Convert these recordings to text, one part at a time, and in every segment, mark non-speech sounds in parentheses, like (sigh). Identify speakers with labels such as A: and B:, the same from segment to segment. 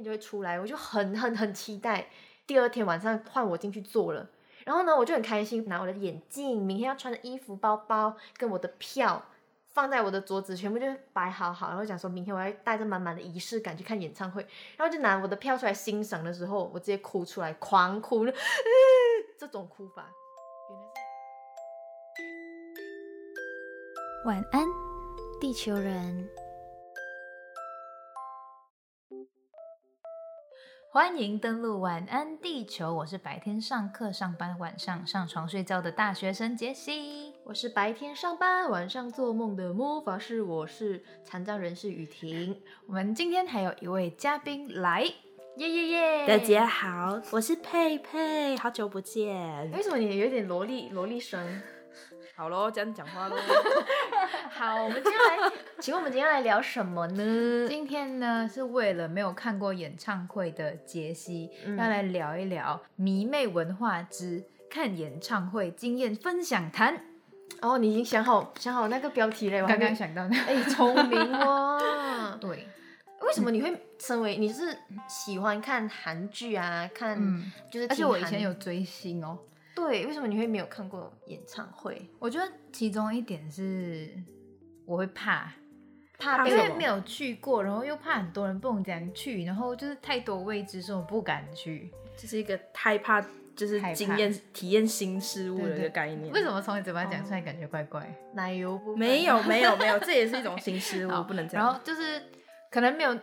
A: 片就会出来，我就很很很期待。第二天晚上换我进去做了，然后呢，我就很开心，拿我的眼镜、明天要穿的衣服、包包跟我的票放在我的桌子，全部就摆好好，然后讲说明天我要带着满满的仪式感去看演唱会，然后就拿我的票出来欣赏的时候，我直接哭出来，狂哭，(laughs) 这种哭法，原来是
B: 晚安，地球人。
C: 欢迎登录晚安地球，我是白天上课上班，晚上上床睡觉的大学生杰西。
A: 我是白天上班，晚上做梦的魔法师，我是残障人士雨婷。
C: 我们今天还有一位嘉宾来，
A: 耶耶耶！
D: 大家好，我是佩佩，好久不见。
A: 为什么你有点萝莉萝莉声？
D: 好喽，这样讲话喽。(laughs) (laughs)
A: 好，我们接下来，请问我们今天来聊什么呢？(laughs)
C: 今天呢是为了没有看过演唱会的杰西，
A: 嗯
C: 要来聊一聊迷妹文化之看演唱会经验分享谈。
A: 哦，你已经想好想好那个标题了？我
C: 刚刚想到那，(laughs)
A: 哎，聪明哦。
C: 对，
A: 为什么你会身为你是喜欢看韩剧啊？看
C: 嗯，
A: 就是
C: 而且我以前有追星哦。
A: 对，为什么你会没有看过演唱会？
C: 我觉得其中一点是我会怕，
A: 怕
C: 因为没有去过，然后又怕很多人不能这样去，然后就是太多未知，所以我不敢去。
D: 这是一个害怕，就是经验、体验新事物的一个概念。
C: 为什么从你嘴巴讲出来感觉怪怪？
A: 奶油不
D: 没有，(laughs) 没有，没有，这也是一种新事
C: 好
D: 物，不能这样然。
C: 后就是可能没有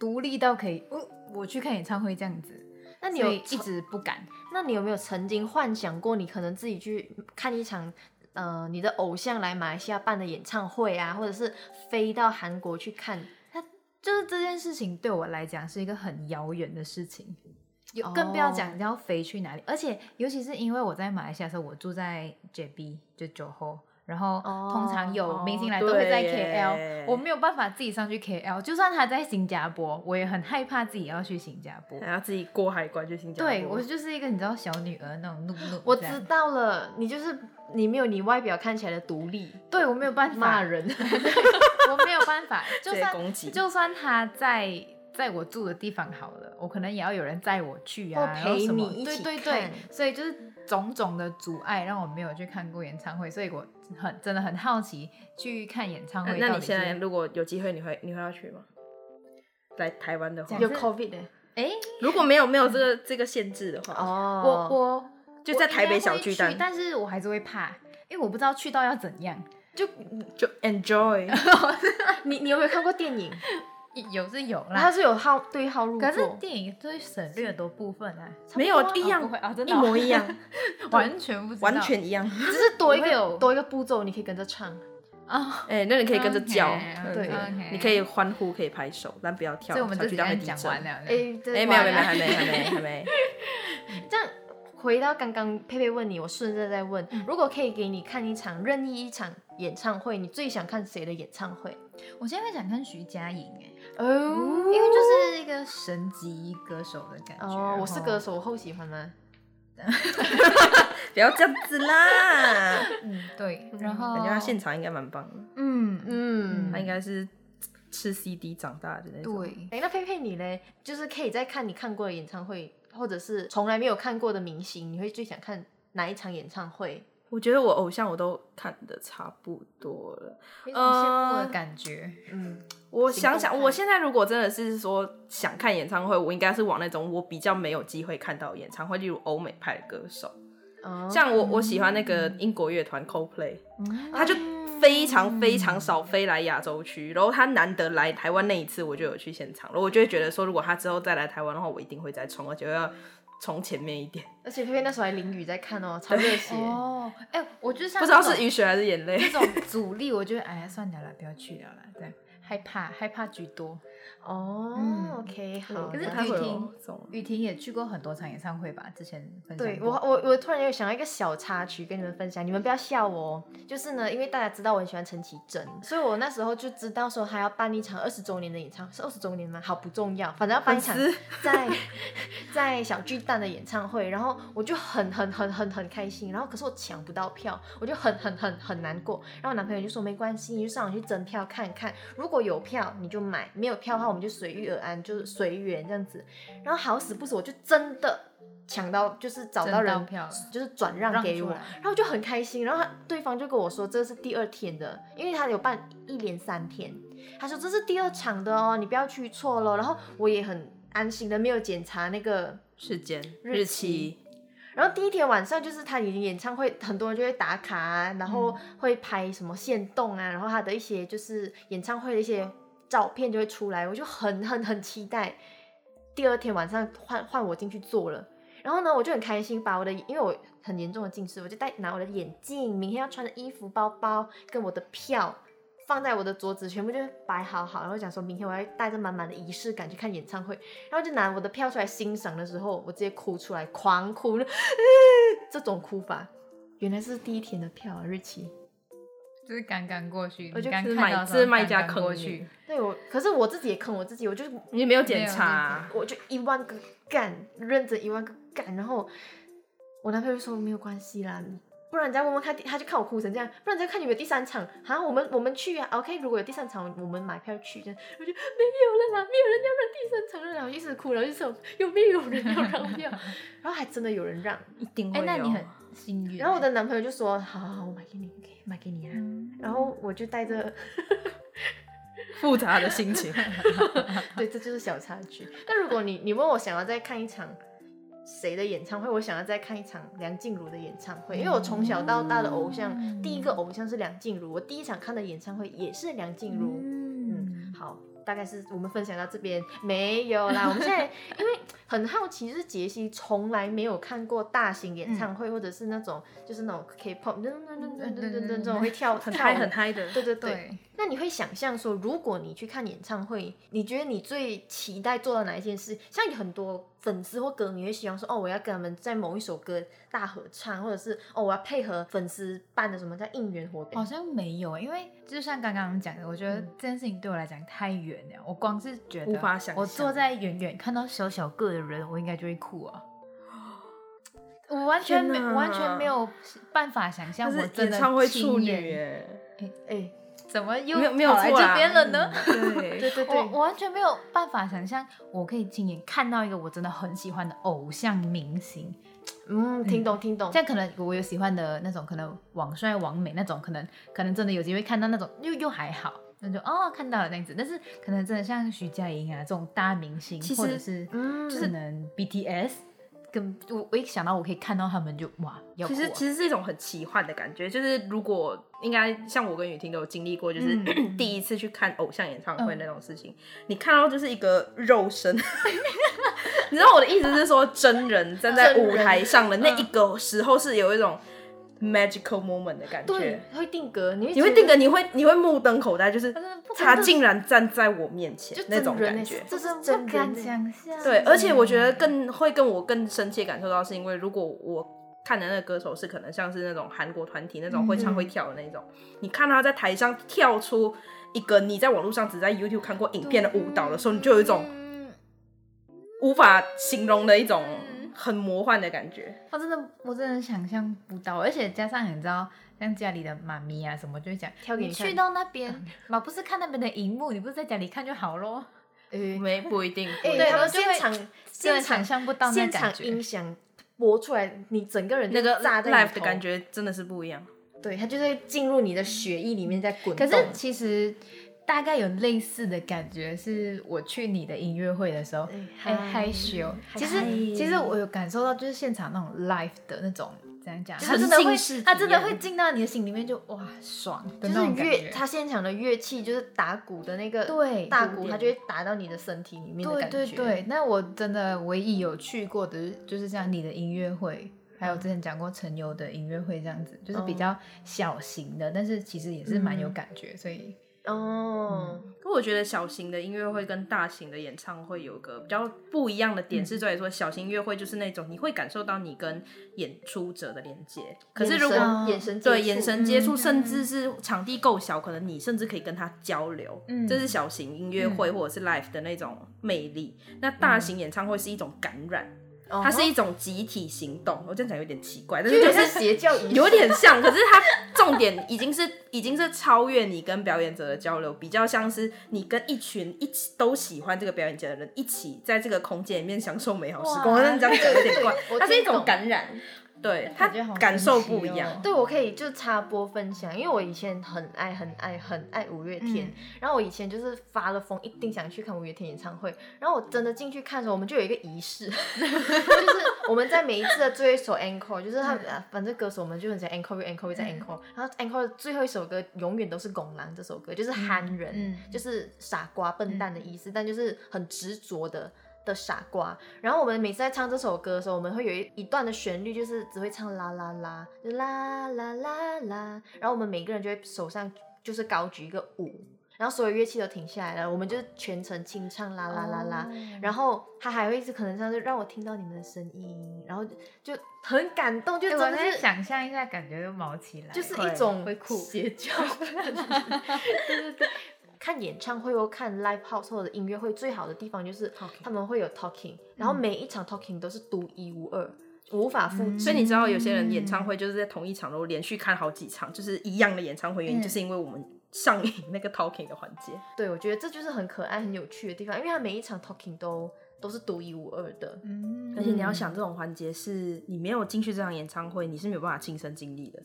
C: 独立到可以，哦，我去看演唱会这样子，
A: 那你有
C: 一直不敢。
A: 那你有没有曾经幻想过，你可能自己去看一场，呃，你的偶像来马来西亚办的演唱会啊，或者是飞到韩国去看？
C: 他就是这件事情对我来讲是一个很遥远的事情，有更不要讲你要飞去哪里，而且尤其是因为我在马来西亚的时候，我住在 JB 就九后，然后
A: 哦
C: 通常有
D: 哦
C: 明星来都会在 KL，、
D: 耶
C: 我没有办法自己上去 KL，就算他在新加坡，我也很害怕自己要去新加坡。
D: 还要自己过海关去新加坡。
C: 对我就是一个你知道小女儿那种怒怒，
A: 我知道了，你就是你没有你外表看起来的独立，
C: 对我没有办法
A: 骂人。(laughs)
C: 我没有办法，(laughs) 就算就算他在在我住的地方好了，我可能也要有人载我去啊，
A: 陪你一起
C: 对对对，所以就是种种的阻碍让我没有去看过演唱会，所以我很真的很好奇去看演唱会。
D: 那那你现在如果有机会，你会你会要去吗？来台湾的话，
A: 有 COVID 的
C: 哎，
D: 如果没有没有这个这个限制的话，
A: 哦，
C: 我我
D: 就在台北小
C: 巨
D: 巨蛋
C: 但是我还是会怕，因为我不知道去到要怎样。
A: 就
D: 就 enjoy。(laughs)
A: 你你有没有看过电影？
C: 有是有
A: 它
C: 啦，
A: 是有号对号入座，
C: 可是电影都会省略很多部分啊，
D: 没有一
C: 哦
D: 样
C: 啊，真的
D: 一
C: 哦
D: 模一样，(laughs)
C: 完全不知道，
D: 完全一样。
A: 只是多一
C: 个有
A: 个多一个步骤，你可以跟着唱。
C: 啊。
D: 哎、那你可以跟着叫
A: 对
D: 你可以欢呼，可以拍手，但不要跳。
C: 所以我们
D: 小
C: 就这样
D: 巨蛋会地震
C: 讲完了。
A: 哎、
D: 没有没有，还没还没还没。(laughs)
A: 这样回到刚刚佩佩问你，我顺着再问，
C: 嗯
A: 如果可以给你看一场任意一场演唱会，你最想看谁的演唱会？
C: 我现在会想看徐佳莹哎，
A: 哦，
C: 因为就是一个神级歌手的感觉。
A: 哦，我是歌
C: 手，
A: 我后喜欢吗？(laughs)
D: 不要这样子啦！(laughs)
C: 嗯，对，然后
D: 感觉他现场应该蛮棒的，
C: 嗯
A: 嗯
D: 他应该是吃 CD 长大的那种。
C: 对，
A: 哎、那佩佩你嘞？就是可以再看你看过的演唱会，或者是从来没有看过的明星，你会最想看哪一场演唱会？
D: 我觉得我偶像我都看的差不多了。
C: 有种羡慕的
D: 呃
C: 感觉。
A: 嗯，
D: 我想想，我现在如果真的是说想看演唱会，我应该是往那种我比较没有机会看到演唱会，例如欧美派的歌手。
A: 哦，
D: 像我我喜欢那个英国乐团 Coldplay，
C: 嗯
D: 他就非常非常少飞来亚洲区，然后他难得来台湾那一次，我就有去现场了。我就会觉得说，如果他之后再来台湾的话，我一定会再冲，而且要冲前面一点。
A: 而且佩佩那时候还淋雨在看哦，超热血。
C: 哦，哎，我就像
D: 不知道是雨水还是眼泪。
C: 这种阻力，我就会哎呀算了啦，不要去了啦，对，害怕害怕居多。
A: 哦、
C: 嗯
A: o k 好。
C: 可是雨婷雨婷也去过很多场演唱会吧？之前分享
A: 对我，我我突然又想到一个小插曲跟你们分享，你们不要笑我哦。就是呢，因为大家知道我很喜欢陈绮贞，所以我那时候就知道说他要办一场二十周年的演唱，是二十周年吗？好不重要，反正要办一场在在小巨蛋的演唱会，然后我就很很很很很开心，然后可是我抢不到票，我就很很很很难过。然后我男朋友就说没关系，你就上网去征票看看，如果有票你就买，没有票票的话，我们就随遇而安，就是随缘这样子。然后好死不死，我就真的抢到，就是找到人
C: 到票
A: 就是转让给我，然后就很开心。然后他对方就跟我说，这是第二天的，因为他有办一连三天，他说这是第二场的哦，你不要去错了。然后我也很安心的，没有检查那个
D: 时间、
A: 日期，然后第一天晚上就是他已经演唱会，很多人就会打卡啊，然后会拍什么线动啊，然后他的一些就是演唱会的一些照片就会出来，我就很很很期待。第二天晚上换换我进去做了，然后呢我就很开心，把我的因为我很严重的近视，我就带拿我的眼镜、明天要穿的衣服、包包跟我的票。放在我的桌子，全部就摆好好，然后讲说明天我要带着满满的仪式感去看演唱会，然后就拿我的票出来欣赏的时候，我直接哭出来，狂哭，(laughs) 这种哭法，原来是第一天的票啊日期。
C: 就是刚刚过去，
A: 我就
D: 是
C: 看到的时候
D: 卖是卖家坑你
C: 过去，
A: 对我，可是我自己也坑我自己，我就
D: 你没有检查啊、
A: 我就一万个干，认真一万个干，然后我男朋友就说没有关系啦，不然你再问问看，他就看我哭成这样，不然人家看有没有第三场，好，我们我们去啊，OK，如果有第三场，我们买票去，这样我就没有了啦，没有人要让第三场了啦，然后一直哭，然后就说有没有人要让票，然后还真的有人让，
D: 一定会
C: 哎、
D: 有。
C: 那你很幸运欸。
A: 然后我的男朋友就说好好好，我买给你，OK，买给你啊，
C: 嗯
A: 然后我就带着。
D: 复杂的心情，(laughs)
A: 对，这就是小插曲。但如果你你问我想要再看一场谁的演唱会，我想要再看一场梁静茹的演唱会，因为我从小到大的偶像，第一个偶像是梁静茹，我第一场看的演唱会也是梁静茹。嗯，好，大概是我们分享到这边没有啦。我们现在因为很好奇，就是杰西从来没有看过大型演唱会，或者是那种就是那种 K-pop 噔噔噔噔噔噔噔这种会跳 (laughs)
D: 很嗨很嗨的。
A: 对对对。
C: 对，
A: 那你会想象说，如果你去看演唱会，你觉得你最期待做到哪一件事？像有很多粉丝或歌迷会希望说，哦，我要跟他们在某一首歌大合唱，或者是哦，我要配合粉丝办的什么叫应援活动
C: 好。像没有，因为就像刚刚讲的，我觉得
A: 嗯
C: 这件事情对我来讲太远了。我光是觉得
D: 无法想象
C: 我坐在远远看到小小个的人，我应该就会哭啊。(gasps) 我完全没完全没有办法想象，我真的
D: 演唱会处女
C: 亲眼
D: 耶，
A: 哎，
C: 怎么又
D: 没有
C: 来这边了呢？
D: 对 (laughs)
A: 对对对
C: 我，我完全没有办法想象，我可以亲眼看到一个我真的很喜欢的偶像明星。
A: 嗯，听懂听懂
C: 这。样可能我有喜欢的那种，可能网帅、网美那种，可能可能真的有机会看到那种，又又还好，那就哦看到了那样子。但是可能真的像徐佳莹啊这种大明星，
D: 其
C: 或者是
A: 嗯。
C: 可能 BTS，跟我我一想到我可以看到他们就哇要哭、啊。
D: 其实其实是一种很奇幻的感觉，就是如果应该像我跟雨婷都有经历过，就是、
C: 嗯。(clears throat)
D: 第一次去看偶像演唱会那种事情，你看到就是一个肉身，(laughs) 你知道我的意思是说，真人站在舞台上的那一个时候是有一种 magical moment 的感
A: 对
D: 觉，，
A: 会定格，你会
D: 你会定格，你会你会目瞪口呆，就是他竟然站在我面前那种感觉。
A: 这是
C: 不
A: 真
C: 敢想象。
D: 对，而且我觉得更会跟我更深切感受到，是因为如果我看的那个歌手是可能像是那种韩国团体那种会唱会跳的那种，你看他在台上跳出一个你在网络上只在 YouTube 看过影片的舞蹈的时候，你就有一种
C: 嗯
D: 无法形容的一种很魔幻的感觉。
C: 我真的我真的想象不到，而且加上你知道，像家里的妈咪啊什么，就会讲，
A: 挑给你看
C: 去到那边 (laughs) 嘛，不是看那边的荧幕，你不是在家里看就好咯。
A: 诶
D: 没不一定，不
A: 哎，
D: 一定
A: 他们现场
C: 真
A: 现场
C: 的想象不到那
A: 现场音响播出来，你整个人
D: 那个
A: 炸在
D: live 的感，觉真的是不一样。
A: 对，它就会进入你的血液里面在滚动。
C: 可是其实大概有类似的感觉，是我去你的音乐会的时候，
A: 哎
C: 哎害羞。其实其实我有感受到，就是现场那种 live 的那种，怎样讲，
D: 沉
C: 他真的会他真的会进到你的心里面就，哇爽的
A: 就
C: 那种感
A: 是乐，
C: 觉。
A: 他现场的乐器就是打鼓的那个
C: 对
A: 大鼓，
C: 鼓点
A: 它就会打到你的身体里面的
C: 对
A: 感觉。
C: 对对，那我真的唯一有去过的，就是像你的音乐会，还有之前讲过陈友的音乐会这样子，就是比较小型的，但是其实也是蛮有感觉，所以
A: 哦，
D: 可我觉得小型的音乐会跟大型的演唱会有个比较不一样的点，是在于说小型音乐会就是那种你会感受到你跟演出者的连接，可是如果
A: 眼神
D: 对眼神接触，
C: 嗯。
D: 甚至是场地够小，可能你甚至可以跟他交流，
C: 嗯。
D: 这是小型音乐会或者是 live 的那种魅力。那大型演唱会是一种感染，它是一种集体行动。我这样讲有点奇怪，但是就是
A: 邪教
D: 有点像，可是它重点已经是已经是超越你跟表演者的交流，比较像是你跟一群一起都喜欢这个表演者的人一起在这个空间里面享受美好时光。
C: 哇
D: 但是这样讲有点怪，它是一种感染，对他
C: 感觉好
D: 感受不一样
C: 哦。
A: 对，我可以就插播分享，因为我以前很爱很爱很爱五月天，
C: 嗯
A: 然后我以前就是发了疯，一定想去看五月天演唱会。然后我真的进去看的时候，我们就有一个仪式，(laughs) 就是我们在每一次的最后一首 encore，就是他们、啊反正歌手们就很喜欢 encore encore 再 encore，、然后 encore 的最后一首歌永远都是《拱狼》这首歌，就是憨人，
C: 嗯
A: 就是傻瓜笨蛋的意思，但就是很执着的。的傻瓜，然后我们每次在唱这首歌的时候，我们会有一一段的旋律，就是只会唱啦啦啦，就啦啦啦啦，然后我们每个人就会手上就是高举一个五，然后所有乐器都停下来了，我们就全程清唱啦啦啦啦，然后他还会一直可能像是让我听到你们的声音，然后就很感动，就真的是
C: 想象一下，感觉就毛起来，
A: 就是一种
C: 会哭。
A: 邪教，(laughs) 对对对。看演唱会或看 live house 或者音乐会，最好的地方就是他们会有 talking，然后每一场 talking 都是独一无二，无法复制。
D: 所以你知道，有些人演唱会就是在同一场都连续看好几场，就是一样的演唱会，原因
C: 嗯
D: 就是因为我们上瘾那个 talking 的环节。
A: 对，我觉得这就是很可爱、很有趣的地方，因为他每一场 talking 都都是独一无二的。
C: 嗯，
D: 而且你要想，这种环节是你没有进去这场演唱会，你是没有办法亲身经历的。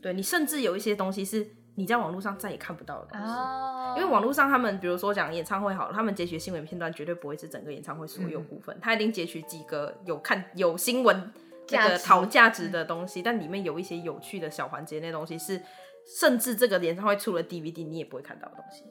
D: 对你甚至有一些东西是你在网络上再也看不到的东西。
C: 哦，
D: 因为网络上他们，比如说讲演唱会好了，他们截取新闻片段绝对不会是整个演唱会所有部分，他一定截取几个有看有新闻这个讨价值的东西，但里面有一些有趣的小环节，那东西是甚至这个演唱会出了 DVD 你也不会看到的东西，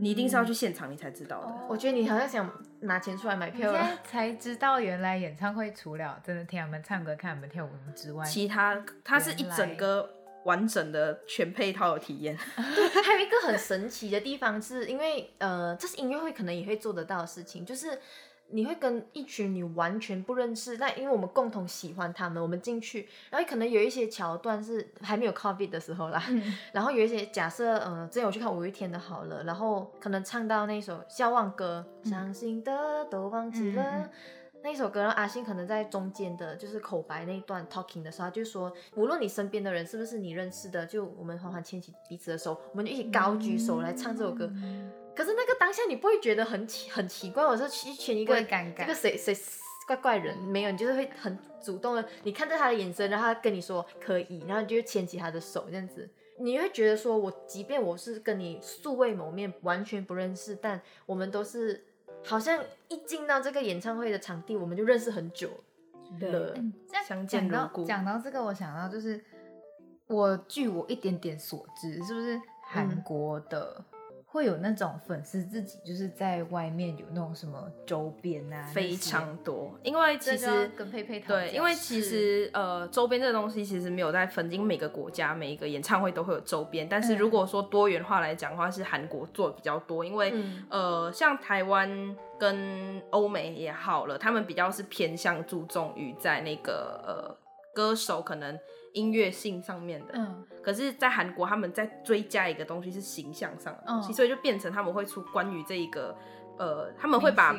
D: 你一定是要去现场你才知道的。
A: 我觉得你好像想拿钱出来买票了。
C: 才知道，原来演唱会除了真的听他们唱歌、看他们跳舞之外，
D: 其他它是一整个完整的全配套的体验。(laughs)
A: 对还有一个很神奇的地方是，因为呃，这是音乐会可能也会做得到的事情，就是你会跟一群你完全不认识，但因为我们共同喜欢他们，我们进去，然后可能有一些桥段是还没有 COVID 的时候啦，然后有一些假设，呃，之前我去看五月天的好了，然后可能唱到那首《笑忘歌》，伤心的都忘记了。
C: 嗯嗯
A: 那一首歌，然后阿信可能在中间的，就是口白那一段 talking 的时候，他就说，无论你身边的人是不是你认识的，就我们缓缓牵起彼此的手，我们就一起高举手来唱这首歌。可是那个当下你不会觉得很奇很奇怪，我是一群一个这个谁谁怪怪人，没有，你就是会很主动的，你看着他的眼神，然后他跟你说可以，然后你就会牵起他的手这样子。你会觉得说，我即便我是跟你素未谋面，完全不认识，但我们都是好像一进到这个演唱会的场地，我们就认识很久了。
C: 讲到
D: 如故
C: 讲到这个，我想到就是我据我一点点所知，是不是韩
A: 嗯
C: 国的、会有那种粉丝自己就是在外面有那种什么周边啊，
D: 非常多，因为其实
C: 跟佩佩讨
D: 对，因为其实呃，周边这个东西其实没有在分，因为每个国家每一个演唱会都会有周边，但是
C: 嗯
D: 如果说多元化来讲的话，是韩国做的比较多，因为、
A: 嗯
D: 呃，像台湾跟欧美也好了，他们比较是偏向注重于在那个呃歌手可能音乐性上面的，
C: 嗯。
D: 可是，在韩国他们在追加一个东西是形象上的东西，
C: 嗯
D: 所以就变成他们会出关于这一个呃，他们会把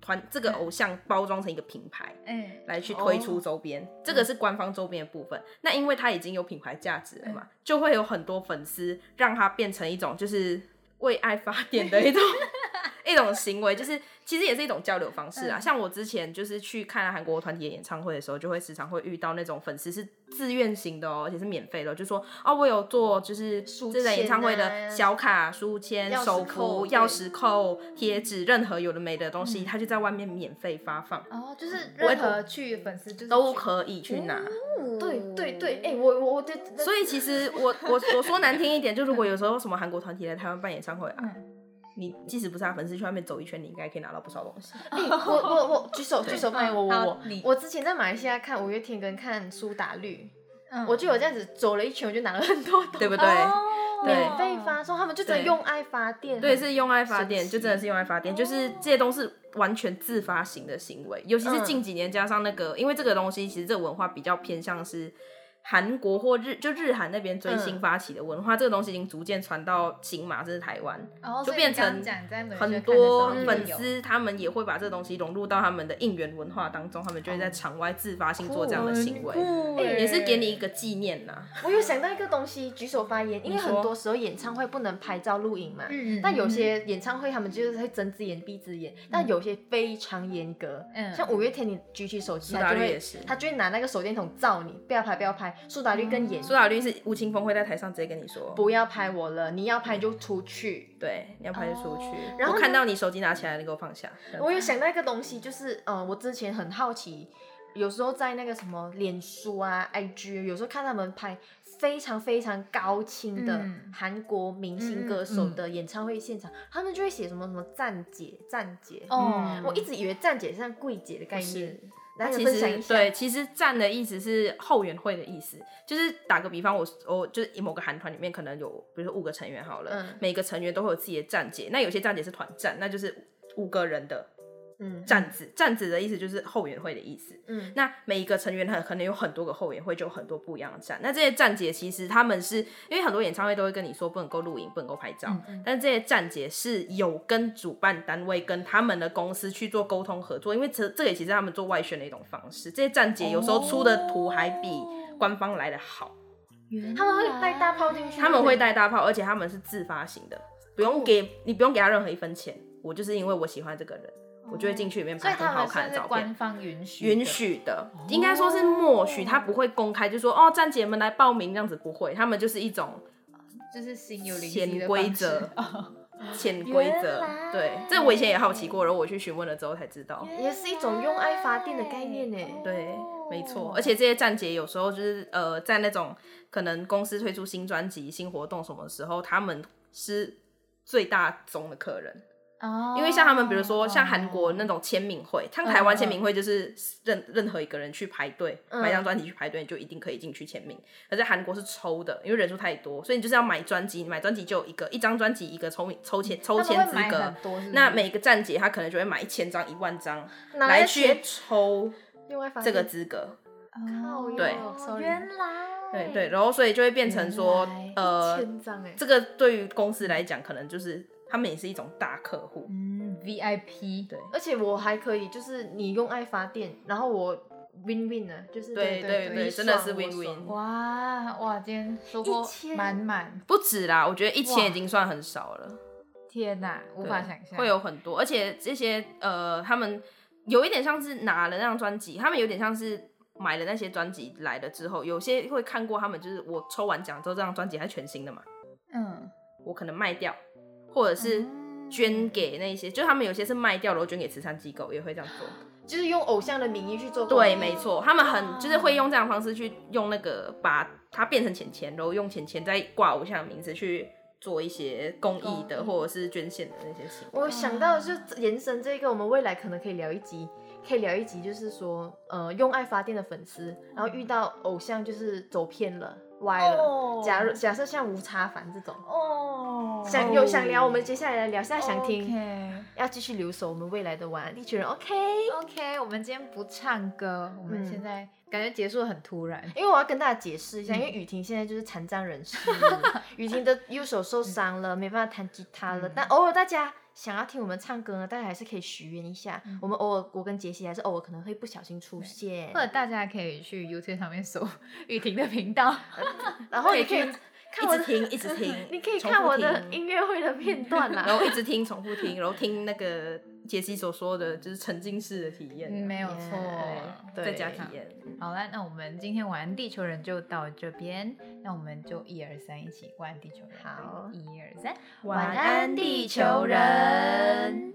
D: 团这个偶像包装成一个品牌。
C: 哎、
D: 来去推出
A: 哦
D: 周边，这个是官方周边的部分。那因为它已经有品牌价值了
C: 嗯。
D: 嘛，就会有很多粉丝让它变成一种就是为爱发电的一种一种行为，就是其实也是一种交流方式啊。
C: 嗯。
D: 像我之前就是去看韩国团体的演唱会的时候，就会时常会遇到那种粉丝是自愿型的哦，而且是免费的哦，就说哦，我有做就是
A: 书
D: 这场演唱会的小卡、书签、手
A: 扣
D: 幅、钥匙扣、贴纸，任何有的没的东西，
C: 嗯。
D: 他就在外面免费发放。
C: 哦，就是任何去粉丝就是
D: 都可以去拿，
A: 对对对，哎、我我我的，
D: 所以其实我我我说难听一点，就如果有时候什么韩国团体来台湾办演唱会啊，
C: 嗯
D: 你即使不是他粉丝，去外面走一圈，你应该可以拿到不少东西。
A: 哎我我我举手举手发言，我我我我之前在马来西亚看五月天跟看苏打绿，
C: 嗯
A: 我就有这样子走了一圈，我就拿了很多东西
D: 对不对？
C: 哦
A: 免费发送，他们就真的用爱发电，
D: 对，是用爱发电，就真的是用爱发电，就是这些都是完全自发型的行为，尤其是
A: 嗯
D: 近几年加上那个，因为这个东西其实这个文化比较偏向是韩国或日就日韩那边追星
A: 嗯
D: 发起的文化，这个东西已经逐渐传到新马，这是台湾，
C: 哦
D: 就变成很多粉丝他们也会把这个东西融入到他们的应援文化当中，他们就会在场外自发性做这样的行为，
A: 欸
D: 也是给你一个纪念呐。
A: 我有想到一个东西，举手发言，因为很多时候演唱会不能拍照录影嘛。
C: 嗯
A: 但有些演唱会他们就是会睁只眼闭只眼，但有些非常严格。
C: 嗯
A: 像五月天，你举起手机，他就会他就会拿那个手电筒照你，不要拍，不要拍。苏打绿更严，
D: 苏打绿是吴青峰会在台上直接跟你说，
A: 不要拍我了，你要拍就出去。
D: 对，你要拍就出去。
A: 然后
D: 看到你手机拿起来，你给我放下。
A: 我有想到一个东西，就是呃，我之前很好奇，有时候在那个什么脸书啊、IG，有时候看他们拍非常非常高清的
C: 嗯
A: 韩国明星歌手的演唱会现场，他们就会写什么什么站姐、站姐。
C: 哦，
A: 我一直以为站姐是像柜姐的概念
D: 是，
A: 来
D: 其。实对，其实站的意思是后援会的意思，就是打个比方，我我就是某个韩团里面可能有，比如说五个成员好了，
A: 嗯
D: 每个成员都会有自己的站姐，那有些站姐是团站，那就是五个人的
A: 嗯
D: 站子，站子的意思就是后援会的意思。
A: 嗯
D: 那每一个成员很可能有很多个后援会，就有很多不一样的站。那这些站姐其实他们是因为很多演唱会都会跟你说不能够录影，不能够拍照，
A: 嗯
D: 但这些站姐是有跟主办单位跟他们的公司去做沟通合作，因为这这也其实他们做外宣的一种方式。这些站姐有时候出的图还比官方来的好，
A: 他们会带大炮进去，
D: 他们会带大炮，而且他们是自发型的，不用给你不用给他任何一分钱，我就是因为我喜欢这个人，我就会进去里面拍很好看的照片
C: 官。方允许
D: 允许的，应该说是默许，他不会公开就说哦，站姐们来报名这样子不会，他们就是一种
C: 就是心有灵犀 (laughs)
D: 潜规则
C: 哦
D: 潜规则。对，这我以前也好奇过，然后我去询问了之后才知道。
A: 也是一种用爱发电的概念呢。
D: 对，没错，而且这些站姐有时候就是呃，在那种可能公司推出新专辑、新活动什么时候，他们是最大宗的客人。
C: 哦。
D: 因为像他们，比如说像韩国那种签名会，像台湾签名会就是任任何一个人去排队
A: 嗯。
D: 买张专辑去排队，你就一定可以进去签名。可在韩国是抽的，因为人数太多，所以你就是要买专辑，你买专辑就有一个一张专辑一个抽名抽签抽签资格。那每个站姐她可能就会买一千张、一万张
A: 拿
D: 来去抽这个资格。
A: 靠
D: 对。
C: 原来
D: 对对，然后所以就会变成说，呃，这个对于公司来讲，可能就是他们也是一种大客户。
C: 嗯 VIP
D: 对。
A: 而且我还可以，就是你用爱发电，然后我 win win 呢，就是
D: 对
A: 对
D: 对对真的是 win-win
C: 哇哇，今天收获满满，
D: 不止啦，我觉得一千已经算很少了。
C: 天哪，无法想象。
D: 会有很多，而且这些呃，他们有一点像是拿了那张专辑，他们有点像是买了那些专辑来了之后，有些会看过他们，就是我抽完奖之后，这张专辑还是全新的嘛，
C: 嗯。
D: 我可能卖掉，或者是捐给那些，就他们有些是卖掉然后捐给慈善机构，也会这样做。
A: 就是用偶像的名义去做。
D: 对，没。错，他们很就是会用这样的方式去用那个把它变成钱钱，然后用钱钱再挂偶像的名字去做一些公益的或者是捐献的那些事情。
A: 我想到就延伸这个，我们未来可能可以聊一集，可以聊一集，就是说，呃，用爱发电的粉丝，然后遇到偶像就是走偏了、歪了。
C: 哦
A: 假如假设像吴差凡这种，
C: 哦
A: 想有想聊，我们接下来来聊。现在想听
C: OK
A: 要继续留守我们未来的晚安地球人
C: ，OK？OK，我们今天不唱歌，我们
A: 嗯
C: 现在感觉结束得很突然。
A: 因为我要跟大家解释一
C: 嗯
A: 下，因为雨婷现在就是残障人士，(laughs) 雨婷的右手受伤了，没办法弹吉他了。
C: 嗯
A: 但偶尔大家想要听我们唱歌呢，大家还是可以许愿一下。
C: 嗯。
A: 我们偶尔我跟杰西还是偶尔可能会不小心出现。
C: 或，者大家可以去 YouTube 上面搜 (laughs) 雨婷的频道，
A: 然后也可以看我，
D: 一直听，一直 (laughs) 听
A: 你可以看我的音乐会的片段
D: 然
A: 啦。(laughs)
D: 后一直听，重复听，然后听那个杰西所说的，就是沉浸式的体验，
C: 嗯，没有错。
A: 对
D: 在家体验。
C: 好了，那我们今天晚安地球人就到这边，那我们就一二三一起玩地球人。
A: 好
C: 一二三，
A: 晚安地球人。